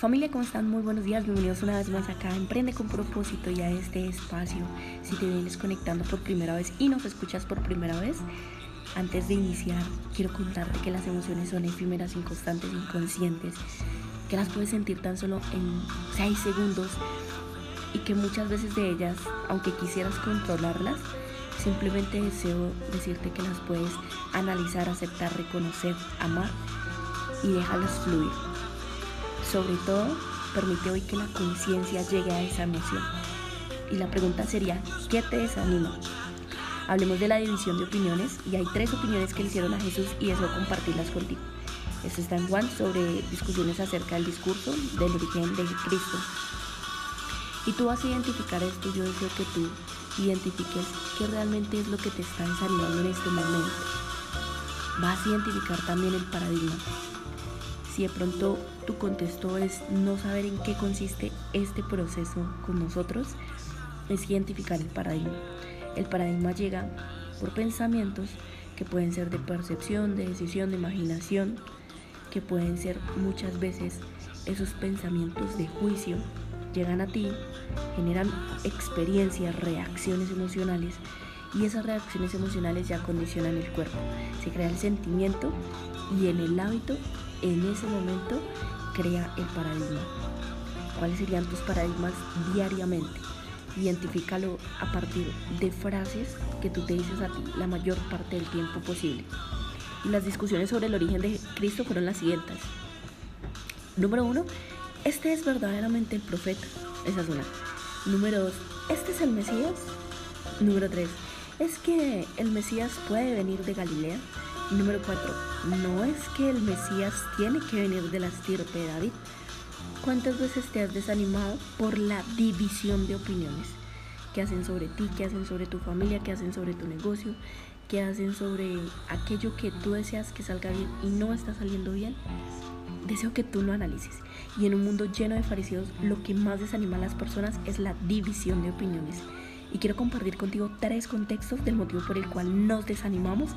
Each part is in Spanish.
Familia, ¿cómo están? Muy buenos días, bienvenidos una vez más acá Emprende con propósito y a este espacio. Si te vienes conectando por primera vez y nos escuchas por primera vez, antes de iniciar, quiero contarte que las emociones son efímeras, inconstantes, inconscientes, que las puedes sentir tan solo en 6 segundos y que muchas veces de ellas, aunque quisieras controlarlas, simplemente deseo decirte que las puedes analizar, aceptar, reconocer, amar y dejarlas fluir. Sobre todo, permite hoy que la conciencia llegue a esa emoción. Y la pregunta sería, ¿qué te desanima? Hablemos de la división de opiniones y hay tres opiniones que le hicieron a Jesús y deseo compartirlas contigo. Esto está en Juan sobre discusiones acerca del discurso del origen de Cristo. Y tú vas a identificar esto, yo deseo que tú identifiques qué realmente es lo que te está desanimando en este momento. Vas a identificar también el paradigma. Si de pronto tu contexto es no saber en qué consiste este proceso con nosotros, es identificar el paradigma. El paradigma llega por pensamientos que pueden ser de percepción, de decisión, de imaginación, que pueden ser muchas veces esos pensamientos de juicio, llegan a ti, generan experiencias, reacciones emocionales y esas reacciones emocionales ya condicionan el cuerpo. Se crea el sentimiento y en el hábito, en ese momento, crea el paradigma. ¿Cuáles serían tus paradigmas diariamente? Identifícalo a partir de frases que tú te dices a ti la mayor parte del tiempo posible. Y las discusiones sobre el origen de Cristo fueron las siguientes. Número uno, ¿este es verdaderamente el profeta? Esa es una. Número dos, ¿este es el Mesías? Número tres, ¿es que el Mesías puede venir de Galilea? Número cuatro, ¿no es que el Mesías tiene que venir de la estirpe de David? ¿Cuántas veces te has desanimado por la división de opiniones? que hacen sobre ti, que hacen sobre tu familia, que hacen sobre tu negocio, que hacen sobre aquello que tú deseas que salga bien y no está saliendo bien, deseo que tú lo analices. Y en un mundo lleno de fariseos, lo que más desanima a las personas es la división de opiniones. Y quiero compartir contigo tres contextos del motivo por el cual nos desanimamos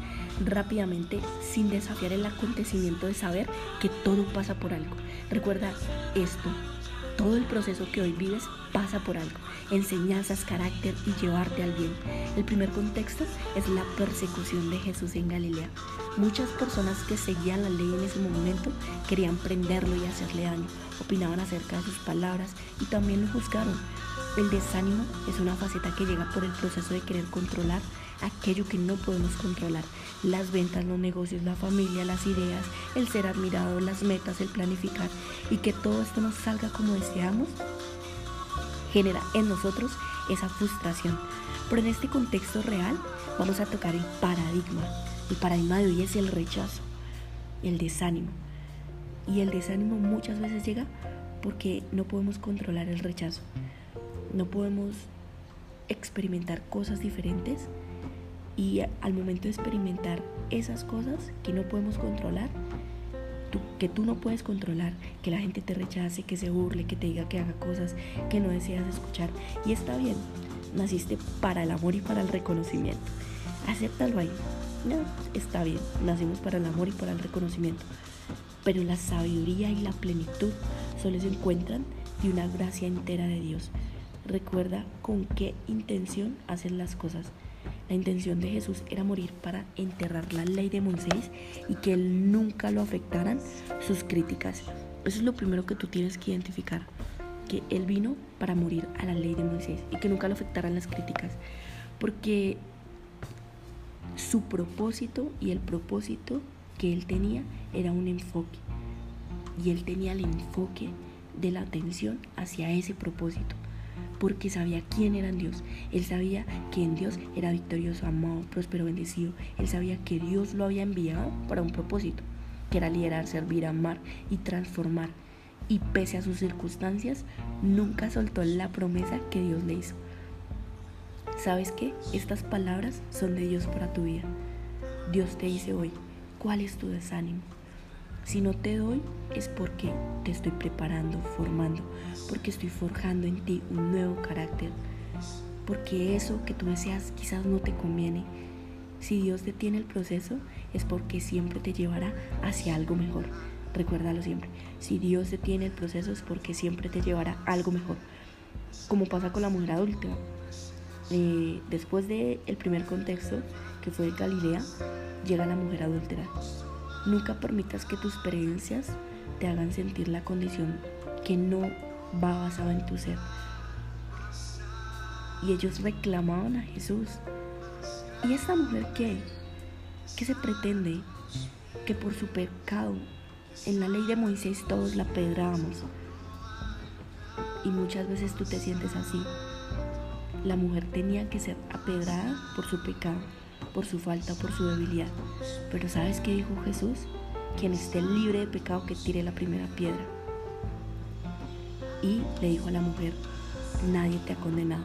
rápidamente sin desafiar el acontecimiento de saber que todo pasa por algo. Recuerda esto, todo el proceso que hoy vives pasa por algo, enseñanzas, carácter y llevarte al bien. El primer contexto es la persecución de Jesús en Galilea. Muchas personas que seguían la ley en ese momento querían prenderlo y hacerle daño, opinaban acerca de sus palabras y también lo juzgaron. El desánimo es una faceta que llega por el proceso de querer controlar aquello que no podemos controlar. Las ventas, los negocios, la familia, las ideas, el ser admirado, las metas, el planificar y que todo esto nos salga como deseamos, genera en nosotros esa frustración. Pero en este contexto real vamos a tocar el paradigma. El paradigma de hoy es el rechazo, el desánimo. Y el desánimo muchas veces llega porque no podemos controlar el rechazo. No podemos experimentar cosas diferentes y al momento de experimentar esas cosas que no podemos controlar, que tú no puedes controlar, que la gente te rechace, que se burle, que te diga que haga cosas que no deseas escuchar. Y está bien, naciste para el amor y para el reconocimiento. Acéptalo ahí. No, está bien, nacimos para el amor y para el reconocimiento. Pero la sabiduría y la plenitud solo se encuentran de una gracia entera de Dios. Recuerda con qué intención hacen las cosas. La intención de Jesús era morir para enterrar la ley de Moisés y que él nunca lo afectaran sus críticas. Eso es lo primero que tú tienes que identificar, que él vino para morir a la ley de Moisés y que nunca lo afectaran las críticas, porque su propósito y el propósito que él tenía era un enfoque y él tenía el enfoque de la atención hacia ese propósito porque sabía quién era Dios. Él sabía que en Dios era victorioso, amado, próspero, bendecido. Él sabía que Dios lo había enviado para un propósito, que era liderar, servir, amar y transformar. Y pese a sus circunstancias, nunca soltó la promesa que Dios le hizo. ¿Sabes qué? Estas palabras son de Dios para tu vida. Dios te dice hoy, ¿cuál es tu desánimo? Si no te doy es porque te estoy preparando, formando, porque estoy forjando en ti un nuevo carácter, porque eso que tú deseas quizás no te conviene. Si Dios detiene el proceso es porque siempre te llevará hacia algo mejor. Recuérdalo siempre. Si Dios detiene el proceso es porque siempre te llevará algo mejor. Como pasa con la mujer adulta. Eh, después del el primer contexto, que fue de Galilea, llega la mujer adúltera. Nunca permitas que tus creencias te hagan sentir la condición que no va basada en tu ser. Y ellos reclamaban a Jesús. ¿Y esta mujer qué? ¿Qué se pretende? Que por su pecado, en la ley de Moisés todos la pedrábamos. Y muchas veces tú te sientes así. La mujer tenía que ser apedrada por su pecado, por su falta, por su debilidad. Pero ¿sabes qué dijo Jesús? Quien esté libre de pecado que tire la primera piedra. Y le dijo a la mujer, nadie te ha condenado.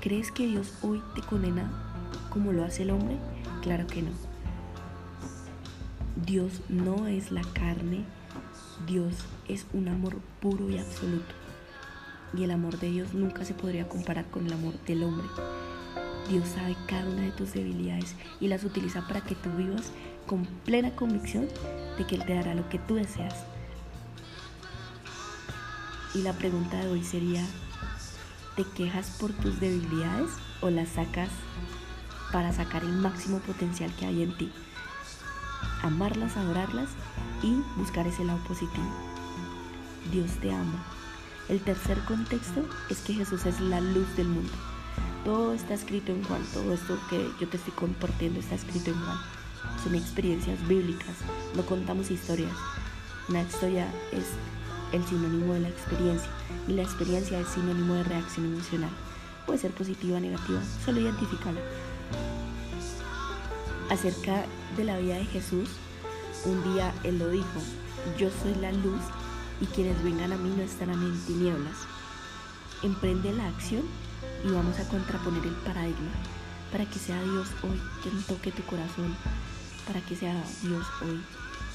¿Crees que Dios hoy te condena como lo hace el hombre? Claro que no. Dios no es la carne, Dios es un amor puro y absoluto. Y el amor de Dios nunca se podría comparar con el amor del hombre. Dios sabe cada una de tus debilidades y las utiliza para que tú vivas con plena convicción de que Él te dará lo que tú deseas. Y la pregunta de hoy sería, ¿te quejas por tus debilidades o las sacas para sacar el máximo potencial que hay en ti? Amarlas, adorarlas y buscar ese lado positivo. Dios te ama. El tercer contexto es que Jesús es la luz del mundo. Todo está escrito en Juan, todo esto que yo te estoy compartiendo está escrito en Juan. Son experiencias bíblicas, no contamos historias. Una historia es el sinónimo de la experiencia y la experiencia es sinónimo de reacción emocional. Puede ser positiva o negativa, solo identificarla. Acerca de la vida de Jesús, un día Él lo dijo, yo soy la luz y quienes vengan a mí no estarán en tinieblas. Emprende la acción y vamos a contraponer el paradigma para que sea Dios hoy quien toque tu corazón, para que sea Dios hoy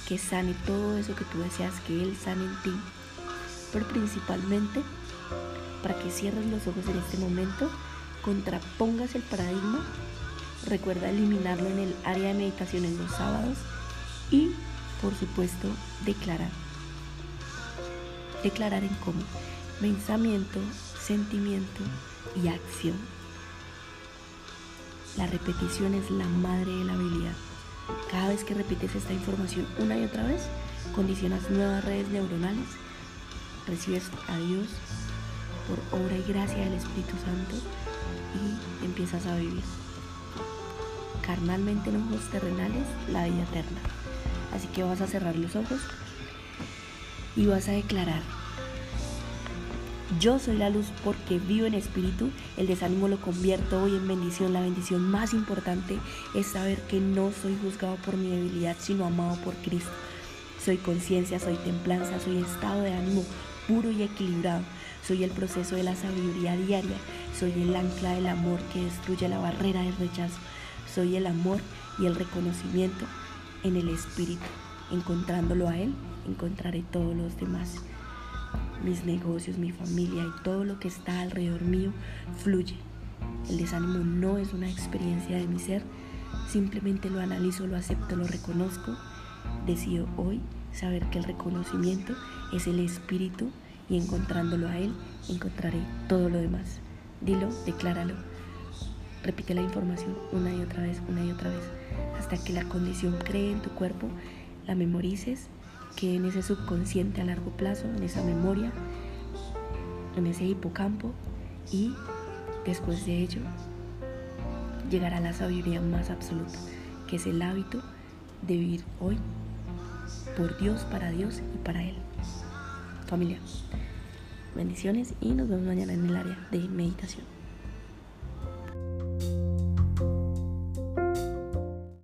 que sane todo eso que tú deseas que Él sane en ti, pero principalmente para que cierres los ojos en este momento, contrapongas el paradigma, recuerda eliminarlo en el área de meditación en los sábados y, por supuesto, declarar. Declarar en cómo pensamiento, sentimiento y acción. La repetición es la madre de la habilidad. Cada vez que repites esta información una y otra vez, condicionas nuevas redes neuronales, recibes a Dios por obra y gracia del Espíritu Santo y empiezas a vivir carnalmente en ojos terrenales la vida eterna. Así que vas a cerrar los ojos y vas a declarar yo soy la luz porque vivo en espíritu. El desánimo lo convierto hoy en bendición. La bendición más importante es saber que no soy juzgado por mi debilidad, sino amado por Cristo. Soy conciencia, soy templanza, soy estado de ánimo puro y equilibrado. Soy el proceso de la sabiduría diaria. Soy el ancla del amor que destruye la barrera del rechazo. Soy el amor y el reconocimiento en el espíritu. Encontrándolo a Él, encontraré todos los demás mis negocios, mi familia y todo lo que está alrededor mío fluye. El desánimo no es una experiencia de mi ser, simplemente lo analizo, lo acepto, lo reconozco. Decido hoy saber que el reconocimiento es el espíritu y encontrándolo a él encontraré todo lo demás. Dilo, decláralo. Repite la información una y otra vez, una y otra vez, hasta que la condición cree en tu cuerpo, la memorices que en ese subconsciente a largo plazo, en esa memoria, en ese hipocampo y después de ello llegará la sabiduría más absoluta, que es el hábito de vivir hoy por Dios, para Dios y para Él. Familia, bendiciones y nos vemos mañana en el área de meditación.